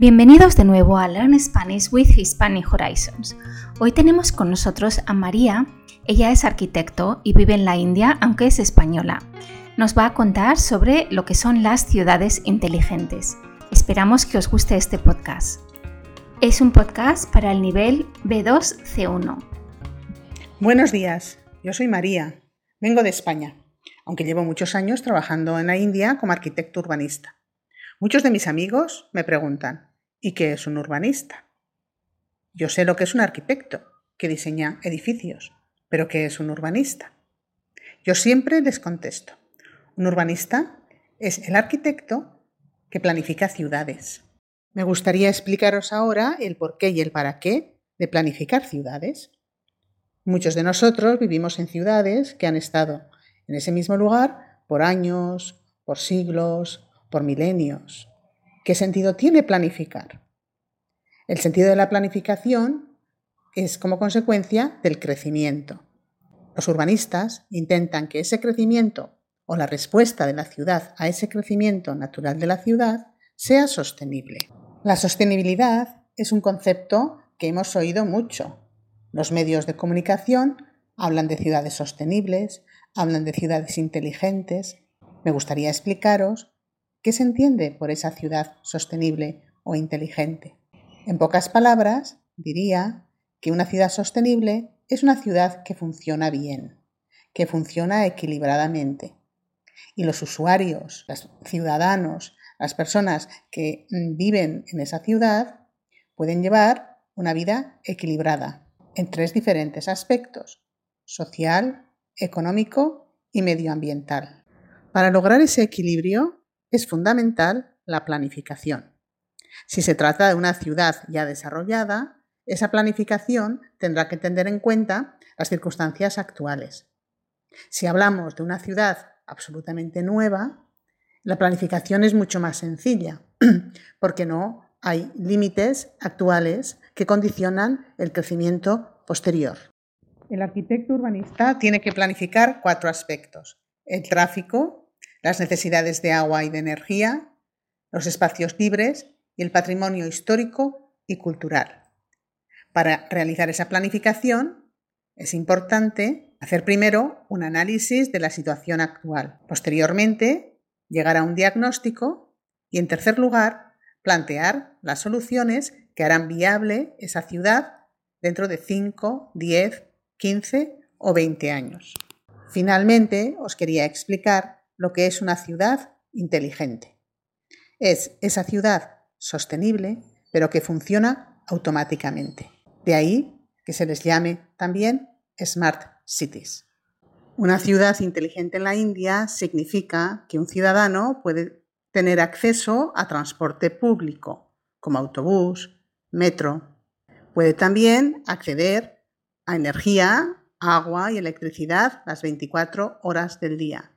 Bienvenidos de nuevo a Learn Spanish with Hispanic Horizons. Hoy tenemos con nosotros a María. Ella es arquitecto y vive en la India, aunque es española. Nos va a contar sobre lo que son las ciudades inteligentes. Esperamos que os guste este podcast. Es un podcast para el nivel B2C1. Buenos días, yo soy María, vengo de España, aunque llevo muchos años trabajando en la India como arquitecto urbanista. Muchos de mis amigos me preguntan, ¿Y qué es un urbanista? Yo sé lo que es un arquitecto, que diseña edificios, pero ¿qué es un urbanista? Yo siempre les contesto, un urbanista es el arquitecto que planifica ciudades. Me gustaría explicaros ahora el por qué y el para qué de planificar ciudades. Muchos de nosotros vivimos en ciudades que han estado en ese mismo lugar por años, por siglos, por milenios. ¿Qué sentido tiene planificar? El sentido de la planificación es como consecuencia del crecimiento. Los urbanistas intentan que ese crecimiento o la respuesta de la ciudad a ese crecimiento natural de la ciudad sea sostenible. La sostenibilidad es un concepto que hemos oído mucho. Los medios de comunicación hablan de ciudades sostenibles, hablan de ciudades inteligentes. Me gustaría explicaros ¿Qué se entiende por esa ciudad sostenible o inteligente? En pocas palabras, diría que una ciudad sostenible es una ciudad que funciona bien, que funciona equilibradamente. Y los usuarios, los ciudadanos, las personas que viven en esa ciudad pueden llevar una vida equilibrada en tres diferentes aspectos, social, económico y medioambiental. Para lograr ese equilibrio es fundamental la planificación. Si se trata de una ciudad ya desarrollada, esa planificación tendrá que tener en cuenta las circunstancias actuales. Si hablamos de una ciudad absolutamente nueva, la planificación es mucho más sencilla, porque no hay límites actuales que condicionan el crecimiento posterior. El arquitecto urbanista tiene que planificar cuatro aspectos. El tráfico, las necesidades de agua y de energía, los espacios libres y el patrimonio histórico y cultural. Para realizar esa planificación es importante hacer primero un análisis de la situación actual, posteriormente llegar a un diagnóstico y en tercer lugar plantear las soluciones que harán viable esa ciudad dentro de 5, 10, 15 o 20 años. Finalmente, os quería explicar lo que es una ciudad inteligente. Es esa ciudad sostenible, pero que funciona automáticamente. De ahí que se les llame también Smart Cities. Una ciudad inteligente en la India significa que un ciudadano puede tener acceso a transporte público, como autobús, metro. Puede también acceder a energía, agua y electricidad las 24 horas del día.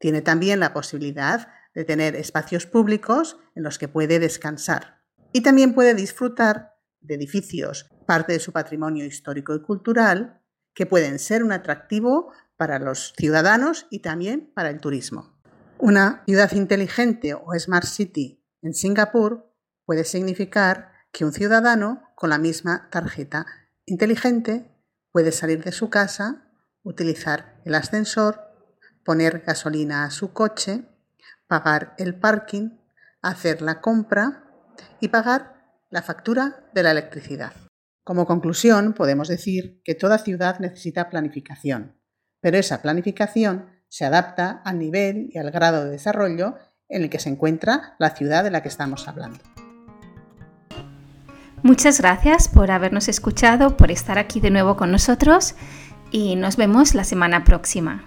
Tiene también la posibilidad de tener espacios públicos en los que puede descansar. Y también puede disfrutar de edificios, parte de su patrimonio histórico y cultural, que pueden ser un atractivo para los ciudadanos y también para el turismo. Una ciudad inteligente o Smart City en Singapur puede significar que un ciudadano con la misma tarjeta inteligente puede salir de su casa, utilizar el ascensor poner gasolina a su coche, pagar el parking, hacer la compra y pagar la factura de la electricidad. Como conclusión, podemos decir que toda ciudad necesita planificación, pero esa planificación se adapta al nivel y al grado de desarrollo en el que se encuentra la ciudad de la que estamos hablando. Muchas gracias por habernos escuchado, por estar aquí de nuevo con nosotros y nos vemos la semana próxima.